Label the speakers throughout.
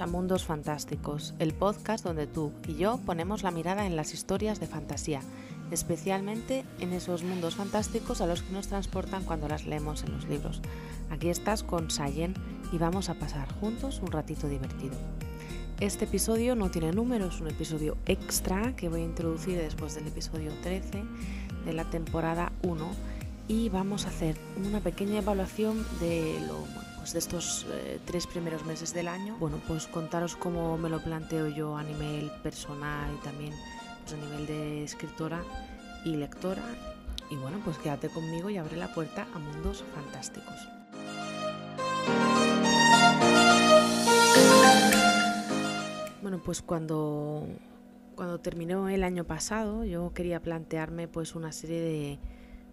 Speaker 1: A Mundos Fantásticos, el podcast donde tú y yo ponemos la mirada en las historias de fantasía, especialmente en esos mundos fantásticos a los que nos transportan cuando las leemos en los libros. Aquí estás con Sayen y vamos a pasar juntos un ratito divertido. Este episodio no tiene número, es un episodio extra que voy a introducir después del episodio 13 de la temporada 1 y vamos a hacer una pequeña evaluación de lo pues, de estos eh, tres primeros meses del año. Bueno, pues contaros cómo me lo planteo yo a nivel personal y también pues, a nivel de escritora y lectora. Y bueno, pues quédate conmigo y abre la puerta a mundos fantásticos. Bueno, pues cuando, cuando terminó el año pasado yo quería plantearme pues una serie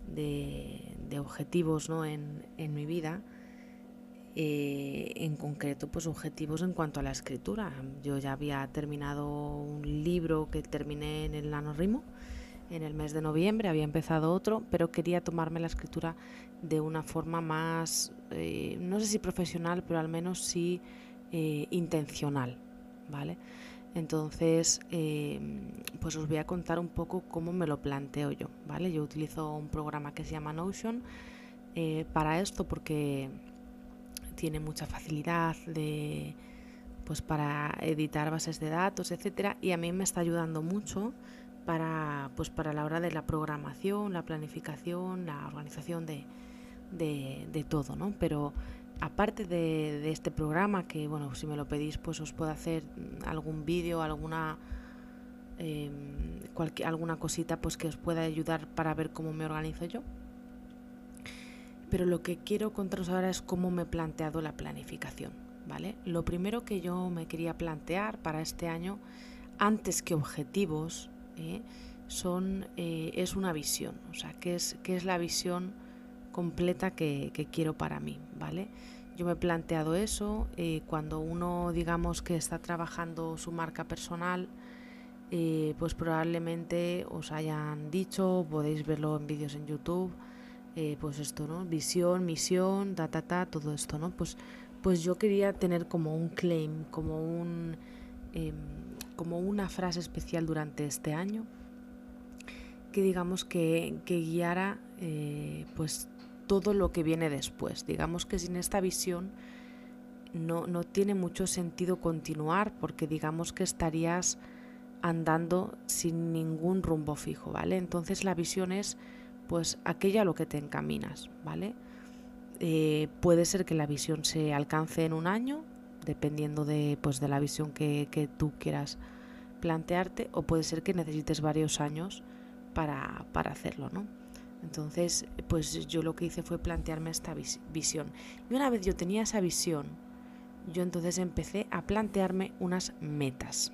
Speaker 1: de, de, objetivos ¿no? en, en mi vida eh, en concreto pues objetivos en cuanto a la escritura. Yo ya había terminado un libro que terminé en el nanorimo en el mes de noviembre, había empezado otro, pero quería tomarme la escritura de una forma más, eh, no sé si profesional, pero al menos sí eh, intencional, ¿vale? Entonces, pues os voy a contar un poco cómo me lo planteo yo, ¿vale? Yo utilizo un programa que se llama Notion para esto porque tiene mucha facilidad de pues para editar bases de datos, etcétera, y a mí me está ayudando mucho para pues para la hora de la programación, la planificación, la organización de, de, todo, ¿no? Pero aparte de, este programa, que bueno, si me lo pedís, pues os puedo hacer algún vídeo, alguna eh, alguna cosita pues que os pueda ayudar para ver cómo me organizo yo pero lo que quiero contaros ahora es cómo me he planteado la planificación. ¿vale? Lo primero que yo me quería plantear para este año, antes que objetivos, ¿eh? son, eh, es una visión, o sea, qué es, es la visión completa que, quiero para mí. ¿vale? Yo me he planteado eso eh, cuando uno, digamos, que está trabajando su marca personal, pues probablemente os hayan dicho, podéis verlo en vídeos en YouTube, eh, pues esto, ¿no? Visión, misión, ta, ta, ta, todo esto, ¿no? Pues, pues yo quería tener como un claim, como un... Em, como una frase especial durante este año que digamos que, guiara eh, pues todo lo que viene después. Digamos que sin esta visión no, no tiene mucho sentido continuar porque digamos que estarías andando sin ningún rumbo fijo, ¿vale? Entonces la visión es pues aquello a lo que te encaminas, ¿vale? Eh, puede ser que la visión se alcance en un año, dependiendo de, pues, de la visión que, tú quieras plantearte, o puede ser que necesites varios años para, hacerlo, ¿no? Entonces, pues yo lo que hice fue plantearme esta visión. Y una vez yo tenía esa visión, yo entonces empecé a plantearme unas metas.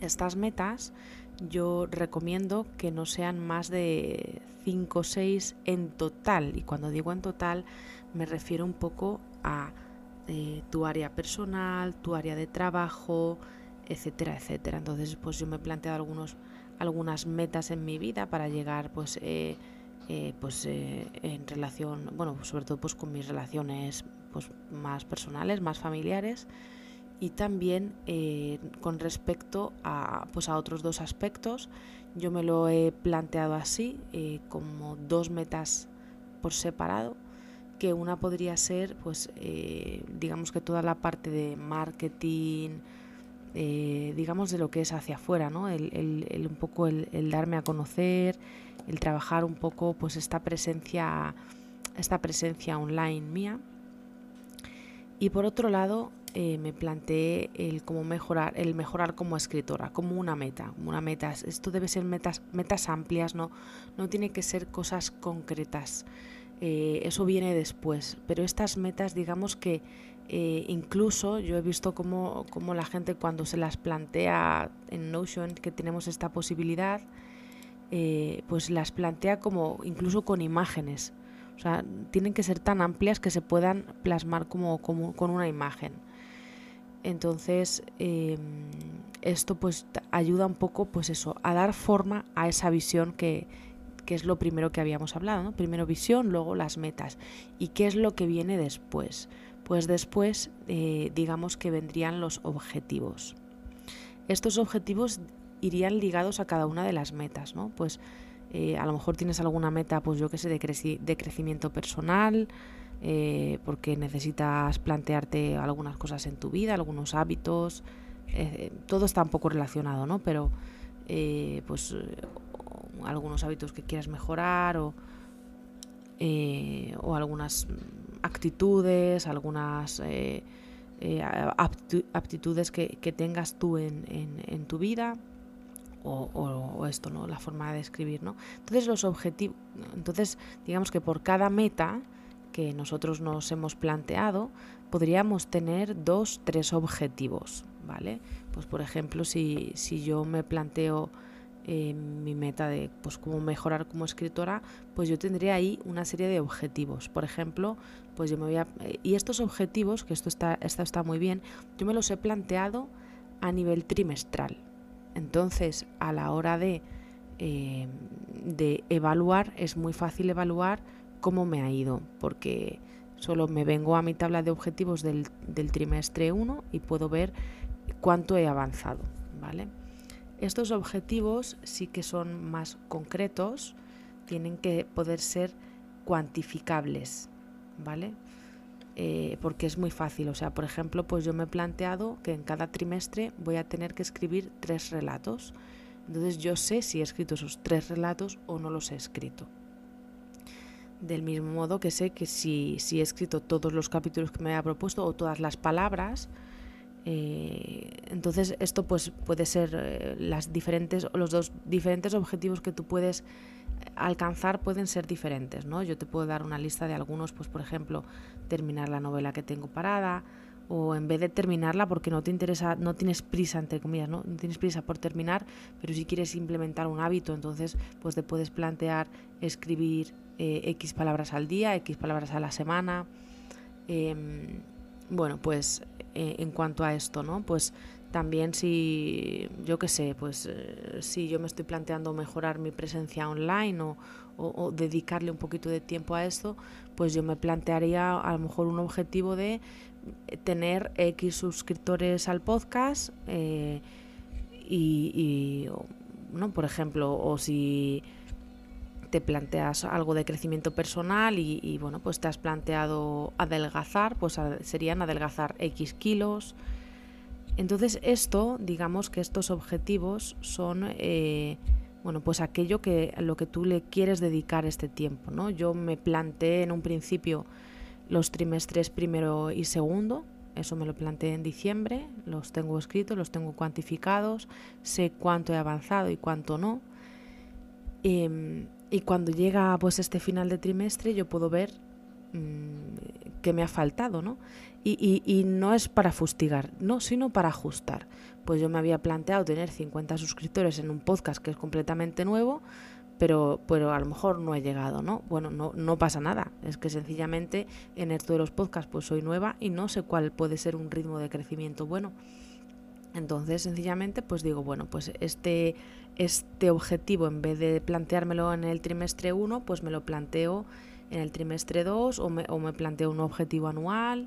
Speaker 1: Estas metas yo recomiendo que no sean más de 5 o 6 en total. Y cuando digo en total me refiero un poco a eh, tu área personal, tu área de trabajo, etcétera, etcétera. Entonces, pues yo me he planteado algunos, algunas metas en mi vida para llegar, pues, eh, eh, pues en relación, bueno, sobre todo pues con mis relaciones pues, más personales, más familiares y también eh, con respecto a, pues a otros dos aspectos, yo me lo he planteado así, eh, como dos metas por separado, que una podría ser, pues, eh, digamos que toda la parte de marketing, digamos de lo que es hacia afuera, ¿no? El, el, un poco el, el, darme a conocer, el trabajar un poco, pues, esta presencia, esta presencia online mía. Y por otro lado, eh, me planteé el cómo mejorar, el mejorar como escritora, como una meta, una meta. Esto debe ser metas, metas amplias, no, no tiene que ser cosas concretas. Eh, eso viene después. Pero estas metas, digamos que eh, incluso yo he visto cómo, cómo, la gente cuando se las plantea en Notion, que tenemos esta posibilidad, pues las plantea como incluso con imágenes. O sea, tienen que ser tan amplias que se puedan plasmar como, como con una imagen. Entonces, em, esto pues ayuda un poco, pues eso, a dar forma a esa visión que, es lo primero que habíamos hablado, ¿no? Primero visión, luego las metas. ¿Y qué es lo que viene después? pues después eh, digamos que vendrían los objetivos. Estos objetivos irían ligados a cada una de las metas, ¿no? Pues eh, a lo mejor tienes alguna meta, pues yo que sé, de, de crecimiento personal, eh, porque necesitas plantearte algunas cosas en tu vida, algunos hábitos, todo está un poco relacionado, ¿no? Pero pues algunos hábitos que quieras mejorar o, o algunas actitudes, algunas eh, eh, aptitudes que, tengas tú en, tu vida o, esto, ¿no? La forma de escribir, ¿no? Entonces los objetivos, entonces digamos que por cada meta que nosotros nos hemos planteado, podríamos tener dos, tres objetivos, ¿vale? Pues por ejemplo, si, si yo me planteo mi meta de pues cómo mejorar como escritora, pues yo tendría ahí una serie de objetivos. Por ejemplo, pues yo me voy a y estos objetivos, que esto está esto está muy bien, yo me los he planteado a nivel trimestral. Entonces, a la hora de eh, de evaluar es muy fácil evaluar cómo me ha ido, porque solo me vengo a mi tabla de objetivos del, trimestre 1 y puedo ver cuánto he avanzado, ¿vale? Estos objetivos sí que son más concretos, tienen que poder ser cuantificables, ¿vale? Eh, porque es muy fácil. O sea, por ejemplo, pues yo me he planteado que en cada trimestre voy a tener que escribir tres relatos. Entonces yo sé si he escrito esos tres relatos o no los he escrito. Del mismo modo que sé que si, si he escrito todos los capítulos que me había propuesto o todas las palabras, eh, entonces esto pues puede ser eh, las diferentes los dos diferentes objetivos que tú puedes alcanzar pueden ser diferentes, ¿no? Yo te puedo dar una lista de algunos, pues por ejemplo, terminar la novela que tengo parada o en vez de terminarla porque no te interesa, no tienes prisa entre comillas, ¿no? No tienes prisa por terminar, pero si quieres implementar un hábito, entonces pues te puedes plantear escribir eh, X palabras al día, X palabras a la semana. Em, bueno, pues eh, en cuanto a esto, ¿no? Pues también si, yo qué sé, pues eh, si yo me estoy planteando mejorar mi presencia online o, dedicarle un poquito de tiempo a esto, pues yo me plantearía a lo mejor un objetivo de tener X suscriptores al podcast eh, y, ¿no? Por ejemplo, o si te planteas algo de crecimiento personal y, bueno, pues te has planteado adelgazar, pues serían adelgazar X kilos. Entonces esto, digamos que estos objetivos son, eh, bueno, pues aquello que lo que tú le quieres dedicar este tiempo, ¿no? Yo me planteé en un principio los trimestres primero y segundo, eso me lo planteé en diciembre, los tengo escritos, los tengo cuantificados, sé cuánto he avanzado y cuánto no. Em, y cuando llega pues este final de trimestre yo puedo ver mm, que me ha faltado, ¿no? Y, y, no es para fustigar, no, sino para ajustar. Pues yo me había planteado tener 50 suscriptores en un podcast que es completamente nuevo, pero, pero a lo mejor no he llegado, ¿no? Bueno, no, no pasa nada, es que sencillamente en esto de los podcasts pues soy nueva y no sé cuál puede ser un ritmo de crecimiento bueno. Entonces, sencillamente, pues digo, bueno, pues este, este objetivo, en vez de planteármelo en el trimestre 1, pues me lo planteo en el trimestre 2 o me, o me planteo un objetivo anual.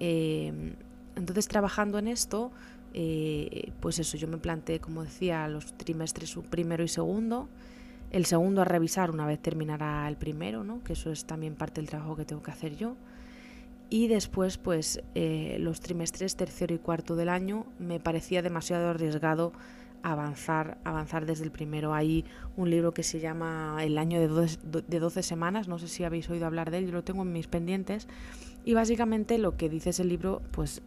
Speaker 1: Eh, entonces, trabajando en esto, eh, pues eso, yo me planteé, como decía, los trimestres primero y segundo. El segundo a revisar una vez terminará el primero, ¿no? que eso es también parte del trabajo que tengo que hacer yo. Y después pues eh, los trimestres tercero y cuarto del año me parecía demasiado arriesgado avanzar avanzar desde el primero. Hay un libro que se llama el año de 12, de 12 semanas no sé si habéis oído hablar de él yo lo tengo en mis pendientes. Y básicamente lo que dice ese libro pues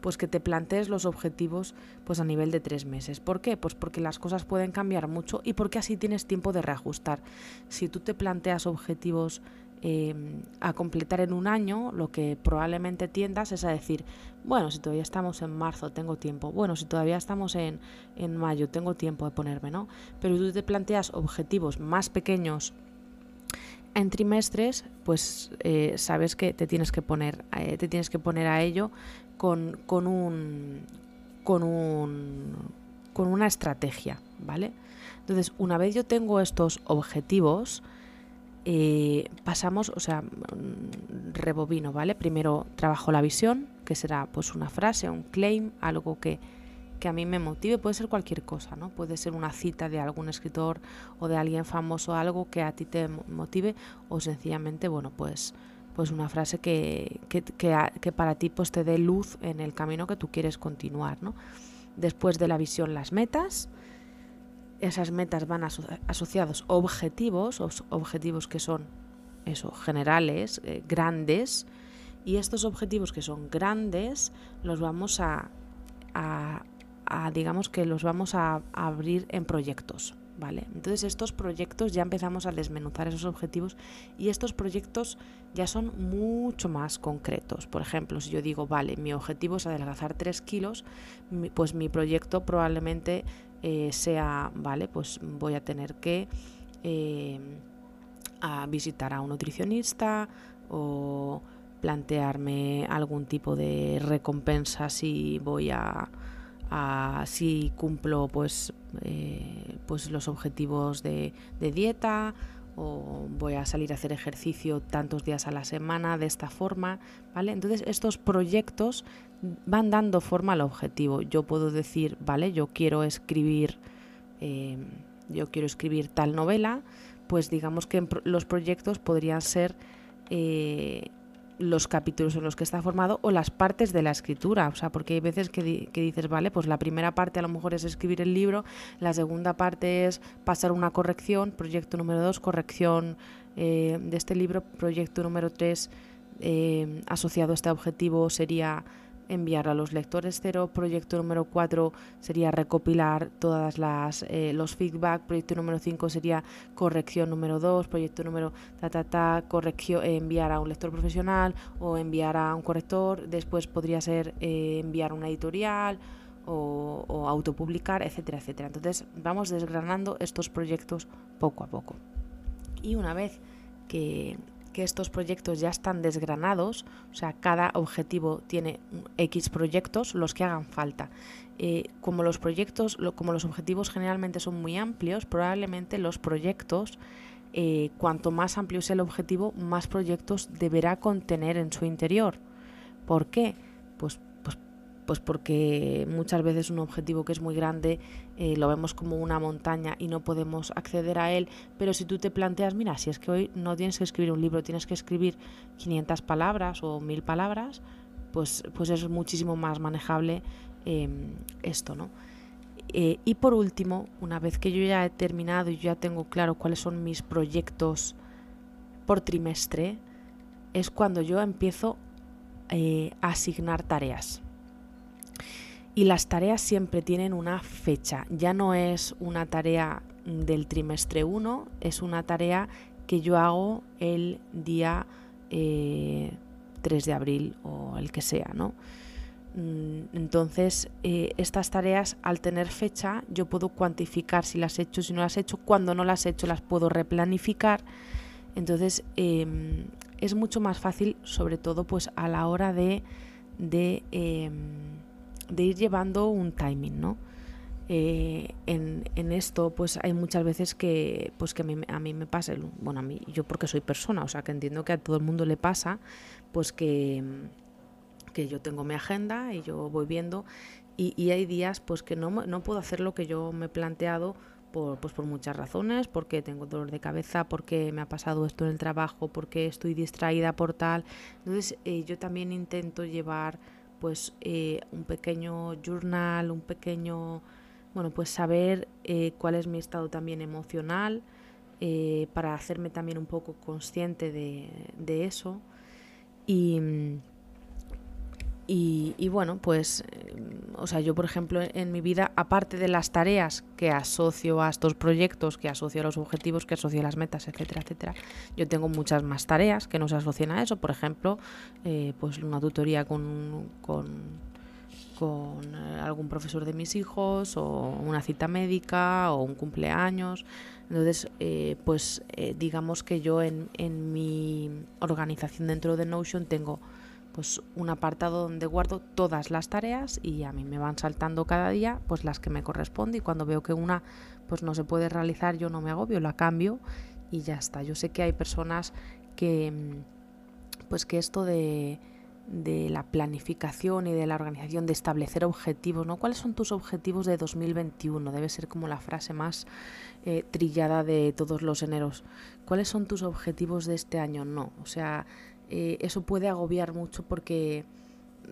Speaker 1: pues que te plantees los objetivos pues a nivel de tres meses. ¿Por qué? Pues porque las cosas pueden cambiar mucho y porque así tienes tiempo de reajustar. Si tú te planteas objetivos Em, a completar en un año, lo que probablemente tiendas es a decir, bueno, si todavía estamos en marzo, tengo tiempo. Bueno, si todavía estamos en, en mayo, tengo tiempo de ponerme, ¿no? Pero tú te planteas objetivos más pequeños en trimestres, pues eh, sabes que te tienes que poner, eh, te tienes que poner a ello con, con un con un con una estrategia, ¿vale? Entonces, una vez yo tengo estos objetivos, eh, pasamos, o sea, mm, rebobino, ¿vale? Primero trabajo la visión, que será pues una frase, un claim, algo que, que a mí me motive, puede ser cualquier cosa, ¿no? Puede ser una cita de algún escritor o de alguien famoso, algo que a ti te motive o sencillamente, bueno, pues pues una frase que, que, que, para ti pues te dé luz en el camino que tú quieres continuar, ¿no? Después de la visión, las metas. Esas metas van asociados objetivos, objetivos que son eso, generales, eh, grandes, y estos objetivos que son grandes los vamos a, digamos que los vamos a, abrir en proyectos, ¿vale? Entonces estos proyectos ya empezamos a desmenuzar esos objetivos y estos proyectos ya son mucho más concretos. Por ejemplo, si yo digo, vale, mi objetivo es adelgazar 3 kilos, pues mi proyecto probablemente eh, sea, vale, pues voy a tener que eh, a visitar a un nutricionista o plantearme algún tipo de recompensa si voy a si cumplo pues, eh, pues los objetivos de, dieta o voy a salir a hacer ejercicio tantos días a la semana de esta forma, ¿vale? Entonces estos proyectos van dando forma al objetivo. Yo puedo decir, vale, yo quiero escribir, eh, yo quiero escribir tal novela, pues digamos que los proyectos podrían ser eh, los capítulos en los que está formado o las partes de la escritura. O sea, porque hay veces que, que, dices, vale, pues la primera parte a lo mejor es escribir el libro, la segunda parte es pasar una corrección, proyecto número dos, corrección eh, de este libro, proyecto número tres, eh, asociado a este objetivo sería enviar a los lectores cero. Proyecto número 4 sería recopilar todas las eh, los feedback. Proyecto número 5 sería corrección número 2. Proyecto número ta ta ta corrección eh, enviar a un lector profesional o enviar a un corrector. Después podría ser eh, enviar una editorial o autopublicar, etcétera, etcétera. Entonces vamos desgranando estos proyectos poco a poco. Y una vez que estos proyectos ya están desgranados, o sea, cada objetivo tiene X proyectos, los que hagan falta. Eh, como los proyectos, como los objetivos generalmente son muy amplios, probablemente los proyectos, eh, cuanto más amplio sea el objetivo, más proyectos deberá contener en su interior. ¿Por qué? Pues pues porque muchas veces un objetivo que es muy grande eh, lo vemos como una montaña y no podemos acceder a él, pero si tú te planteas, mira, si es que hoy no tienes que escribir un libro, tienes que escribir 500 palabras o 1000 palabras, pues, pues es muchísimo más manejable em, esto, ¿no? Eh, y por último, una vez que yo ya he terminado y ya tengo claro cuáles son mis proyectos por trimestre, es cuando yo empiezo eh, a asignar tareas. Y las tareas siempre tienen una fecha, ya no es una tarea del trimestre 1, es una tarea que yo hago el día 3 eh, de abril o el que sea, ¿no? Mm, entonces, eh, estas tareas, al tener fecha, yo puedo cuantificar si las he hecho, si no las he hecho. Cuando no las he hecho, las puedo replanificar. Entonces, em, es mucho más fácil, sobre todo, pues a la hora de, de em, de ir llevando un timing, ¿no? Eh, en, esto pues hay muchas veces que pues que a mí, me pasa bueno a mí yo porque soy persona o sea que entiendo que a todo el mundo le pasa pues que que yo tengo mi agenda y yo voy viendo y, hay días pues que no, no puedo hacer lo que yo me he planteado por, pues por muchas razones, porque tengo dolor de cabeza, porque me ha pasado esto en el trabajo, porque estoy distraída por tal. Entonces eh, yo también intento llevar pues eh, un pequeño journal, un pequeño, bueno, pues saber eh, cuál es mi estado también emocional, eh, para hacerme también un poco consciente de, de eso. Y, y, bueno, pues, o sea, yo por ejemplo en mi vida, aparte de las tareas que asocio a estos proyectos, que asocio a los objetivos, que asocio a las metas, etcétera, etcétera, yo tengo muchas más tareas que no se asocian a eso. Por ejemplo, eh, pues una tutoría con, con, con eh, algún profesor de mis hijos, o una cita médica, o un cumpleaños. Entonces, eh, pues digamos que yo en, en mi organización dentro de Notion tengo pues un apartado donde guardo todas las tareas y a mí me van saltando cada día pues las que me corresponde y cuando veo que una pues no se puede realizar yo no me agobio, la cambio y ya está. Yo sé que hay personas que, pues que esto de, de la planificación y de la organización, de establecer objetivos, ¿no? ¿Cuáles son tus objetivos de 2021? Debe ser como la frase más eh, trillada de todos los eneros. ¿Cuáles son tus objetivos de este año? No, o sea, eh, eso puede agobiar mucho porque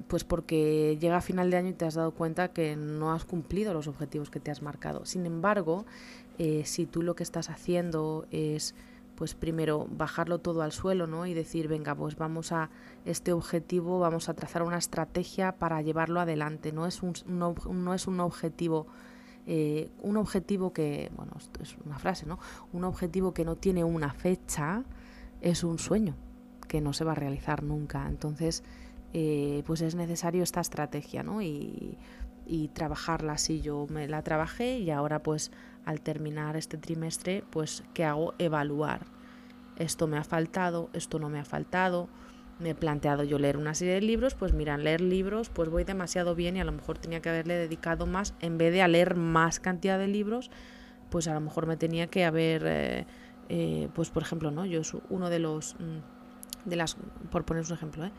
Speaker 1: pues porque llega a final de año y te has dado cuenta que no has cumplido los objetivos que te has marcado. Sin embargo, eh, si tú lo que estás haciendo es pues primero bajarlo todo al suelo, ¿no? Y decir, venga, pues vamos a este objetivo, vamos a trazar una estrategia para llevarlo adelante. No es un, no, es un objetivo, eh, un objetivo que, bueno, esto es una frase, ¿no? Un objetivo que no tiene una fecha es un sueño que no se va a realizar nunca. Entonces, eh, pues es necesario esta estrategia, ¿no? Y, trabajarla así. Yo me la trabajé y ahora pues al terminar este trimestre pues ¿qué hago? Evaluar. Esto me ha faltado, esto no me ha faltado. Me he planteado yo leer una serie de libros, pues mira, leer libros pues voy demasiado bien y a lo mejor tenía que haberle dedicado más, en vez de leer más cantidad de libros, pues a lo mejor me tenía que haber, eh, eh, pues por ejemplo, ¿no? Yo soy uno de los, mm, de las, por poner un ejemplo, ¿eh?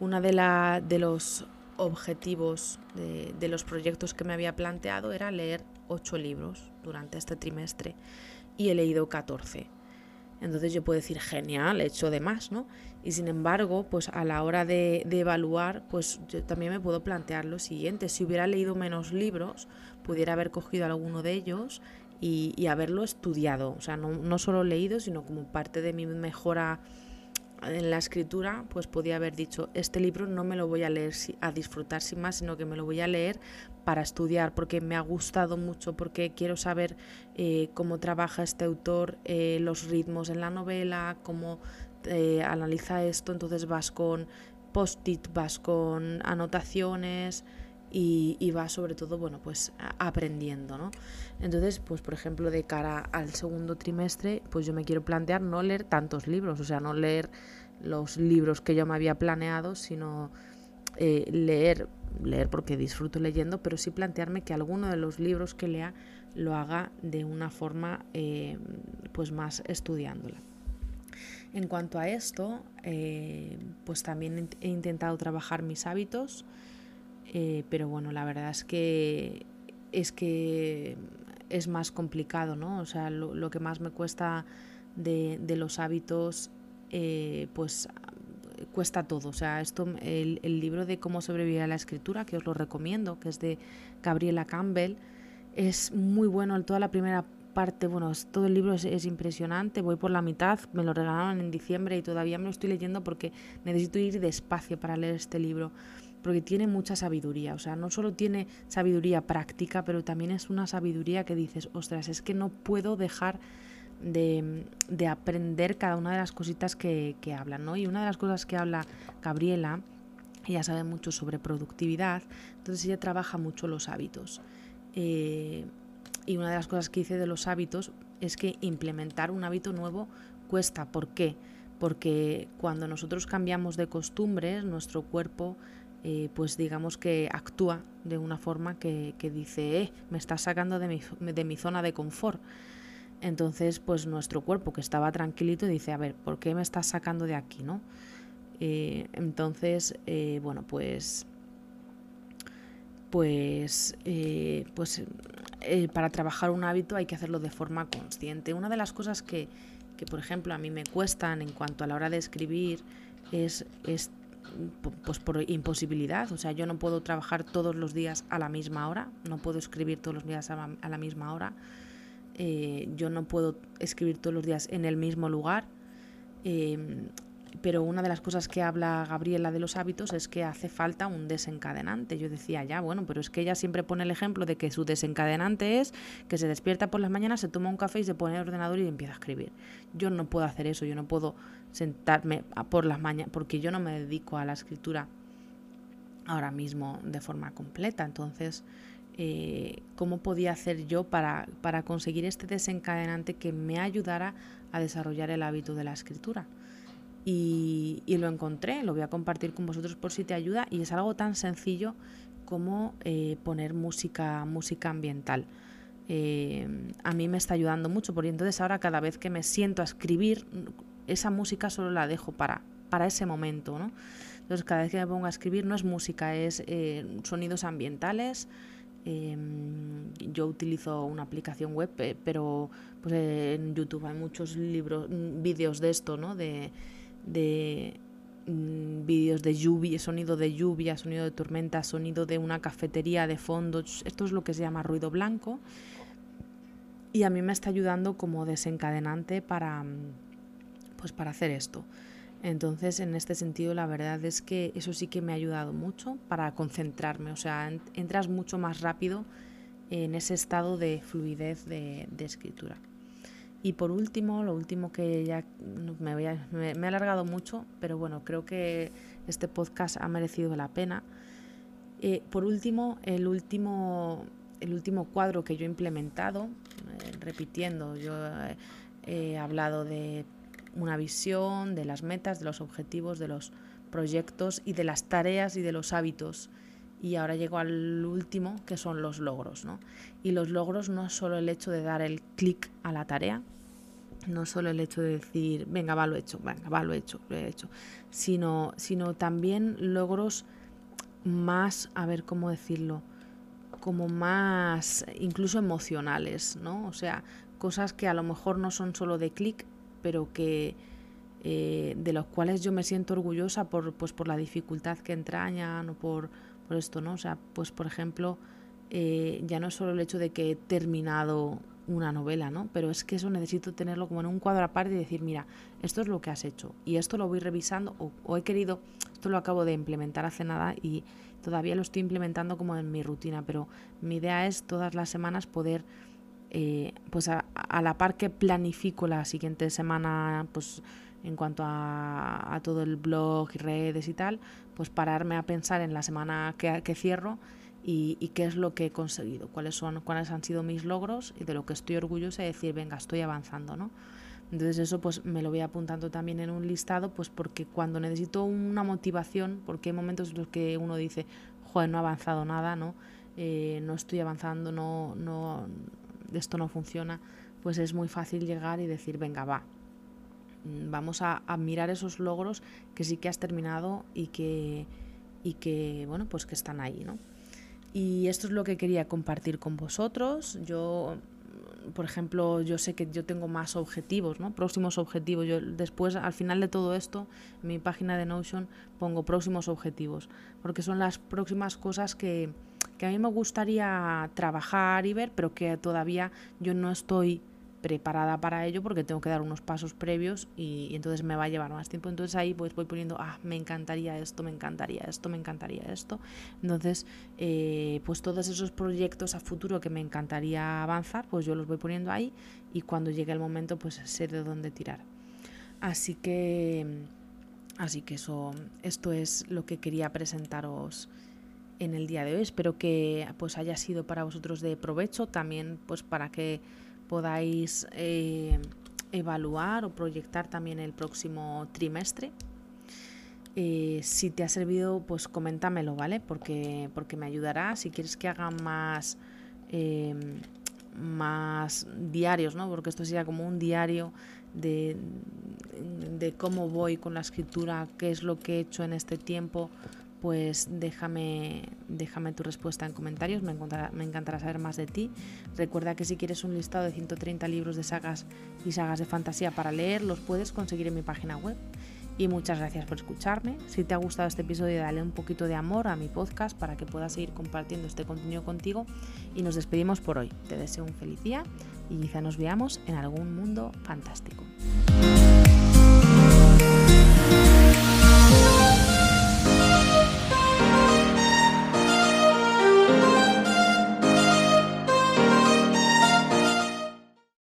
Speaker 1: una de, la, de los objetivos de, los proyectos que me había planteado era leer ocho libros durante este trimestre y he leído 14. Entonces yo puedo decir, genial, he hecho de más, ¿no? Y sin embargo, pues a la hora de, evaluar, pues yo también me puedo plantear lo siguiente. Si hubiera leído menos libros, pudiera haber cogido alguno de ellos y, haberlo estudiado. O sea, no, no solo leído, sino como parte de mi mejora en la escritura, pues podía haber dicho, este libro no me lo voy a leer a disfrutar sin más, sino que me lo voy a leer para estudiar, porque me ha gustado mucho, porque quiero saber eh, cómo trabaja este autor, eh, los ritmos en la novela, cómo eh, analiza esto, entonces vas con post-it, vas con anotaciones, y, vas sobre todo, bueno, pues aprendiendo, ¿no? Entonces, pues por ejemplo, de cara al segundo trimestre, pues yo me quiero plantear no leer tantos libros, o sea, no leer los libros que yo me había planeado, sino eh, leer, leer porque disfruto leyendo, pero sí plantearme que alguno de los libros que lea lo haga de una forma eh, pues más estudiándola. En cuanto a esto, eh, pues también he intentado trabajar mis hábitos, eh, pero bueno, la verdad es que es que es más complicado, ¿no? O sea, lo, que más me cuesta de, los hábitos, eh, pues cuesta todo. O sea, esto, el, libro de cómo sobrevivir a la escritura, que os lo recomiendo, que es de Gabriela Campbell, es muy bueno. Toda la primera parte, bueno, todo el libro es, es, impresionante. Voy por la mitad, me lo regalaron en diciembre y todavía me lo estoy leyendo porque necesito ir despacio para leer este libro porque tiene mucha sabiduría, o sea, no solo tiene sabiduría práctica, pero también es una sabiduría que dices, ostras, es que no puedo dejar de, aprender cada una de las cositas que, que hablan, ¿no? Y una de las cosas que habla Gabriela, ella sabe mucho sobre productividad, entonces ella trabaja mucho los hábitos. Eh, y una de las cosas que dice de los hábitos es que implementar un hábito nuevo cuesta. ¿Por qué? Porque cuando nosotros cambiamos de costumbres, nuestro cuerpo eh, pues digamos que actúa de una forma que, dice, eh, me estás sacando de mi, de mi zona de confort. Entonces, pues nuestro cuerpo que estaba tranquilito dice, a ver, ¿por qué me estás sacando de aquí, no? Eh, entonces, eh, bueno, pues, pues, pues para trabajar un hábito hay que hacerlo de forma consciente. Una de las cosas que, que, por ejemplo, a mí me cuestan en cuanto a la hora de escribir es, es pues por imposibilidad, o sea, yo no puedo trabajar todos los días a la misma hora, no puedo escribir todos los días a la, misma hora, eh, yo no puedo escribir todos los días en el mismo lugar, eh, pero una de las cosas que habla Gabriela de los hábitos es que hace falta un desencadenante. Yo decía, ya, bueno, pero es que ella siempre pone el ejemplo de que su desencadenante es que se despierta por las mañanas, se toma un café y se pone el ordenador y empieza a escribir. Yo no puedo hacer eso, yo no puedo sentarme por las mañanas, porque yo no me dedico a la escritura ahora mismo de forma completa. Entonces, eh, ¿cómo podía hacer yo para, para conseguir este desencadenante que me ayudara a desarrollar el hábito de la escritura? Y, lo encontré, lo voy a compartir con vosotros por si te ayuda y es algo tan sencillo como eh, poner música, música ambiental. eh, a mí me está ayudando mucho, porque entonces ahora cada vez que me siento a escribir, esa música solo la dejo para, para ese momento, ¿no? Entonces cada vez que me pongo a escribir no es música, es eh, sonidos ambientales. Em, yo utilizo una aplicación web, pero pues, en YouTube hay muchos libros, mm, vídeos de esto, ¿no? De, de mm, vídeos de lluvia, sonido de lluvia, sonido de tormenta, sonido de una cafetería de fondo. Esto es lo que se llama ruido blanco. Y a mí me está ayudando como desencadenante para, mm, pues para hacer esto. Entonces, en este sentido, la verdad es que eso sí que me ha ayudado mucho para concentrarme. O sea, entras mucho más rápido en ese estado de fluidez de, escritura. Y por último, lo último que ya me, voy me, he alargado mucho, pero bueno, creo que este podcast ha merecido la pena. Eh, por último, el último, el último cuadro que yo he implementado, eh, repitiendo, yo he hablado de una visión de las metas, de los objetivos, de los proyectos y de las tareas y de los hábitos. Y ahora llego al último, que son los logros. ¿no? Y los logros no es solo el hecho de dar el clic a la tarea, no solo el hecho de decir, venga, va, lo he hecho, venga, va, lo he hecho, lo he hecho, sino, sino también logros más, a ver cómo decirlo, como más incluso emocionales, ¿no? O sea, cosas que a lo mejor no son solo de clic, pero que eh, de los cuales yo me siento orgullosa por, pues, por la dificultad que entrañan o por, por esto, ¿no? O sea, pues por ejemplo, eh, ya no es solo el hecho de que he terminado una novela, ¿no? Pero es que eso necesito tenerlo como en un cuadro aparte y decir, mira, esto es lo que has hecho y esto lo voy revisando o, he querido, esto lo acabo de implementar hace nada y todavía lo estoy implementando como en mi rutina, pero mi idea es todas las semanas poder eh, pues a, la par que planifico la siguiente semana, pues en cuanto a, todo el blog y redes y tal, pues pararme a pensar en la semana que, cierro y, qué es lo que he conseguido, cuáles son, cuáles han sido mis logros y de lo que estoy orgullosa y decir, venga, estoy avanzando, ¿no? Entonces eso pues me lo voy apuntando también en un listado, pues porque cuando necesito una motivación, porque hay momentos en los que uno dice, joder, no he avanzado nada, ¿no? Eh, no estoy avanzando, no, no, esto no funciona, pues es muy fácil llegar y decir, venga, va, vamos a, mirar esos logros que sí que has terminado y que, y que, bueno, pues que están ahí, ¿no? Y esto es lo que quería compartir con vosotros. Yo, por ejemplo, yo sé que yo tengo más objetivos, ¿no? Próximos objetivos. Yo después, al final de todo esto, en mi página de Notion pongo próximos objetivos, porque son las próximas cosas que, que a mí me gustaría trabajar y ver, pero que todavía yo no estoy preparada para ello porque tengo que dar unos pasos previos y, entonces me va a llevar más tiempo. Entonces ahí pues voy poniendo, ah, me encantaría esto, me encantaría esto, me encantaría esto. Entonces, eh, pues todos esos proyectos a futuro que me encantaría avanzar, pues yo los voy poniendo ahí y cuando llegue el momento pues sé de dónde tirar. Así que, así que eso, esto es lo que quería presentaros en el día de hoy. Espero que pues haya sido para vosotros de provecho, también pues para que podáis eh, evaluar o proyectar también el próximo trimestre. Eh, si te ha servido, pues coméntamelo, ¿vale? Porque, porque me ayudará. Si quieres que haga más, eh, más diarios, ¿no? Porque esto sería como un diario de, de cómo voy con la escritura, qué es lo que he hecho en este tiempo, pues déjame, déjame tu respuesta en comentarios, me encantará, me encantará saber más de ti. Recuerda que si quieres un listado de 130 libros de sagas y sagas de fantasía para leer, los puedes conseguir en mi página web. Y muchas gracias por escucharme. Si te ha gustado este episodio, dale un poquito de amor a mi podcast para que pueda seguir compartiendo este contenido contigo. Y nos despedimos por hoy. Te deseo un feliz día y quizá nos veamos en algún mundo fantástico.